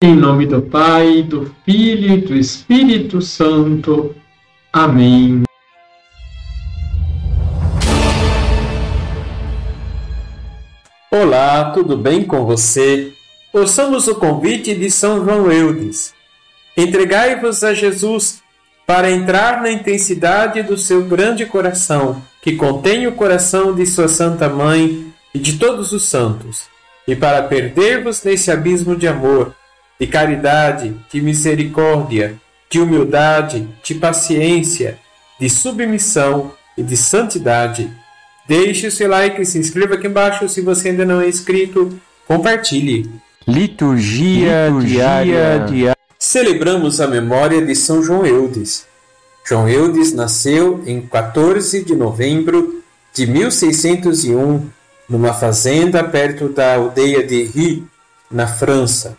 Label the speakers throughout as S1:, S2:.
S1: Em nome do Pai, do Filho e do Espírito Santo. Amém.
S2: Olá, tudo bem com você? Ouçamos o convite de São João Eudes. Entregai-vos a Jesus para entrar na intensidade do seu grande coração, que contém o coração de sua Santa Mãe e de todos os santos, e para perder-vos nesse abismo de amor de caridade, de misericórdia, de humildade, de paciência, de submissão e de santidade. Deixe o seu like e se inscreva aqui embaixo se você ainda não é inscrito. Compartilhe.
S3: Liturgia, Liturgia diária. diária.
S2: Celebramos a memória de São João Eudes. João Eudes nasceu em 14 de novembro de 1601 numa fazenda perto da aldeia de Ri, na França.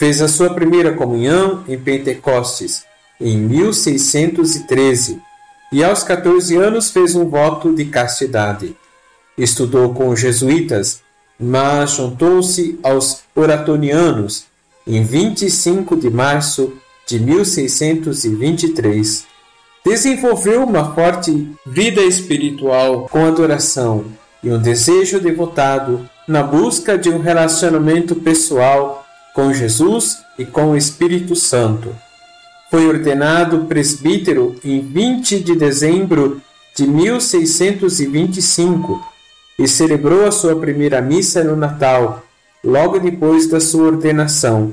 S2: Fez a sua primeira comunhão em Pentecostes, em 1613, e aos 14 anos fez um voto de castidade. Estudou com os jesuítas, mas juntou-se aos oratonianos em 25 de março de 1623. Desenvolveu uma forte vida espiritual com adoração e um desejo devotado na busca de um relacionamento pessoal com Jesus e com o Espírito Santo. Foi ordenado presbítero em 20 de dezembro de 1625 e celebrou a sua primeira missa no Natal, logo depois da sua ordenação.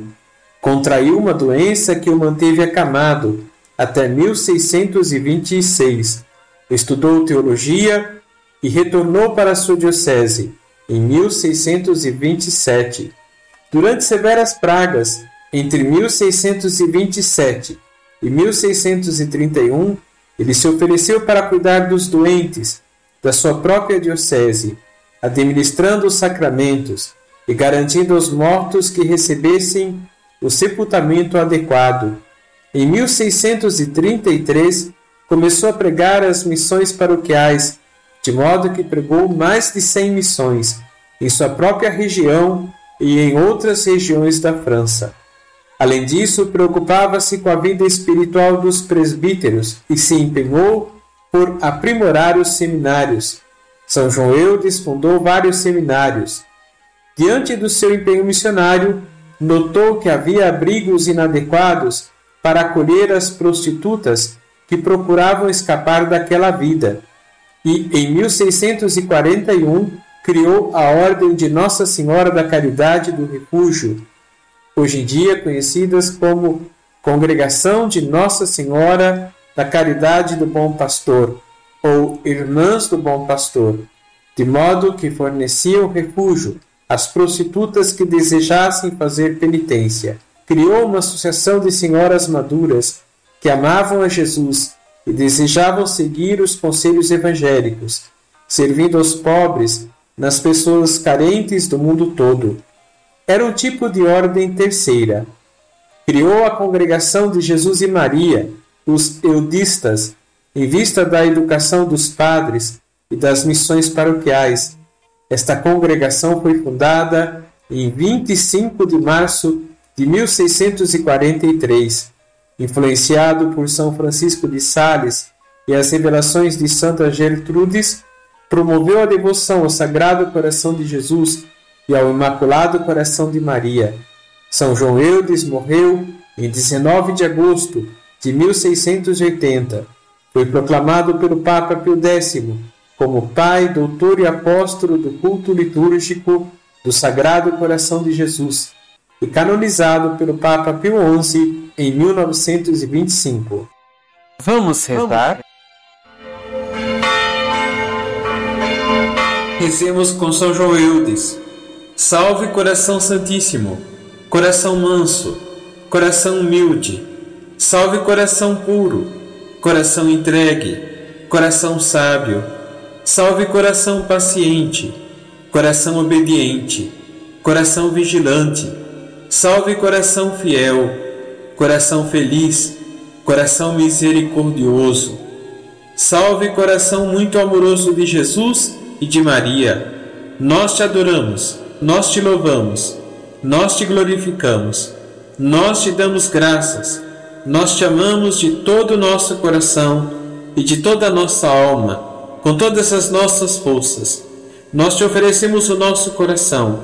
S2: Contraiu uma doença que o manteve acamado até 1626. Estudou teologia e retornou para sua diocese em 1627 Durante severas pragas, entre 1627 e 1631, ele se ofereceu para cuidar dos doentes da sua própria diocese, administrando os sacramentos e garantindo aos mortos que recebessem o sepultamento adequado. Em 1633, começou a pregar as missões paroquiais, de modo que pregou mais de 100 missões em sua própria região e em outras regiões da França. Além disso, preocupava-se com a vida espiritual dos presbíteros e se empenhou por aprimorar os seminários. São João Eudes fundou vários seminários. Diante do seu empenho missionário, notou que havia abrigos inadequados para acolher as prostitutas que procuravam escapar daquela vida. E em 1641 criou a Ordem de Nossa Senhora da Caridade do Refúgio, hoje em dia conhecidas como Congregação de Nossa Senhora da Caridade do Bom Pastor ou Irmãs do Bom Pastor, de modo que forneciam refúgio às prostitutas que desejassem fazer penitência. Criou uma associação de senhoras maduras que amavam a Jesus e desejavam seguir os conselhos evangélicos, servindo aos pobres nas pessoas carentes do mundo todo. Era um tipo de ordem terceira. Criou a congregação de Jesus e Maria, os eudistas, em vista da educação dos padres e das missões paroquiais. Esta congregação foi fundada em 25 de março de 1643, influenciado por São Francisco de Sales e as revelações de Santa Gertrudes, promoveu a devoção ao Sagrado Coração de Jesus e ao Imaculado Coração de Maria. São João Eudes morreu em 19 de agosto de 1680. Foi proclamado pelo Papa Pio X como Pai, Doutor e Apóstolo do culto litúrgico do Sagrado Coração de Jesus e canonizado pelo Papa Pio XI em 1925.
S3: Vamos rezar?
S2: Rezemos com São João Eudes. Salve coração santíssimo, coração manso, coração humilde. Salve coração puro, coração entregue, coração sábio. Salve coração paciente, coração obediente, coração vigilante. Salve coração fiel, coração feliz, coração misericordioso. Salve coração muito amoroso de Jesus e de Maria, nós te adoramos, nós te louvamos, nós te glorificamos. nós te damos graças, nós te amamos de todo o nosso coração e de toda a nossa alma, com todas as nossas forças. Nós te oferecemos o nosso coração,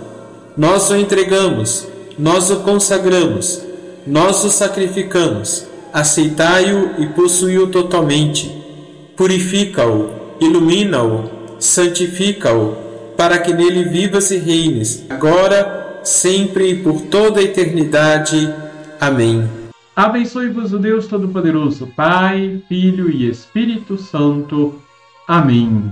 S2: nós o entregamos, nós o consagramos, nós o sacrificamos. Aceitai-o e possui-o totalmente. Purifica-o, ilumina-o, santifica-o, para que nele vivas e reines, agora, sempre e por toda a eternidade. Amém.
S1: Abençoe-vos o Deus Todo-Poderoso, Pai, Filho e Espírito Santo. Amém.